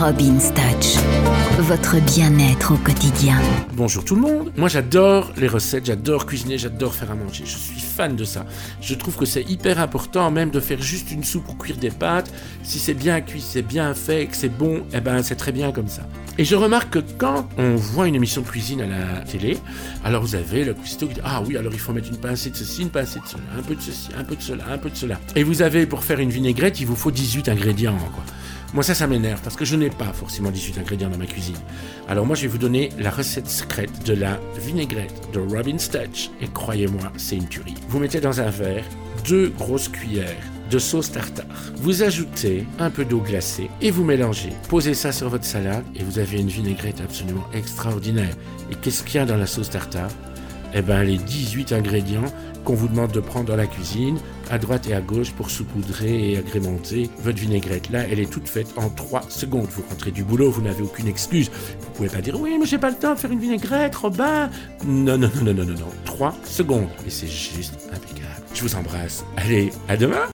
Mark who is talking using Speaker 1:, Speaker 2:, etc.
Speaker 1: Robin's Touch, votre bien-être au quotidien.
Speaker 2: Bonjour tout le monde. Moi j'adore les recettes, j'adore cuisiner, j'adore faire à manger. Je suis fan de ça. Je trouve que c'est hyper important même de faire juste une soupe ou cuire des pâtes. Si c'est bien cuit, c'est bien fait, que c'est bon, eh ben c'est très bien comme ça. Et je remarque que quand on voit une émission de cuisine à la télé, alors vous avez le cuistot qui dit Ah oui, alors il faut mettre une pincée de ceci, une pincée de cela, un peu de ceci, un peu de cela, un peu de cela. Et vous avez pour faire une vinaigrette, il vous faut 18 ingrédients. Quoi. Moi, ça, ça m'énerve parce que je n'ai pas forcément 18 ingrédients dans ma cuisine. Alors, moi, je vais vous donner la recette secrète de la vinaigrette de Robin's Touch. Et croyez-moi, c'est une tuerie. Vous mettez dans un verre deux grosses cuillères de sauce tartare. Vous ajoutez un peu d'eau glacée et vous mélangez. Posez ça sur votre salade et vous avez une vinaigrette absolument extraordinaire. Et qu'est-ce qu'il y a dans la sauce tartare? Eh bien, les 18 ingrédients qu'on vous demande de prendre dans la cuisine, à droite et à gauche pour saupoudrer et agrémenter votre vinaigrette. Là, elle est toute faite en 3 secondes. Vous rentrez du boulot, vous n'avez aucune excuse. Vous pouvez pas dire oui, mais j'ai pas le temps de faire une vinaigrette, Robin. Non, non, non, non, non, non, non. 3 secondes. Et c'est juste impeccable. Je vous embrasse. Allez, à demain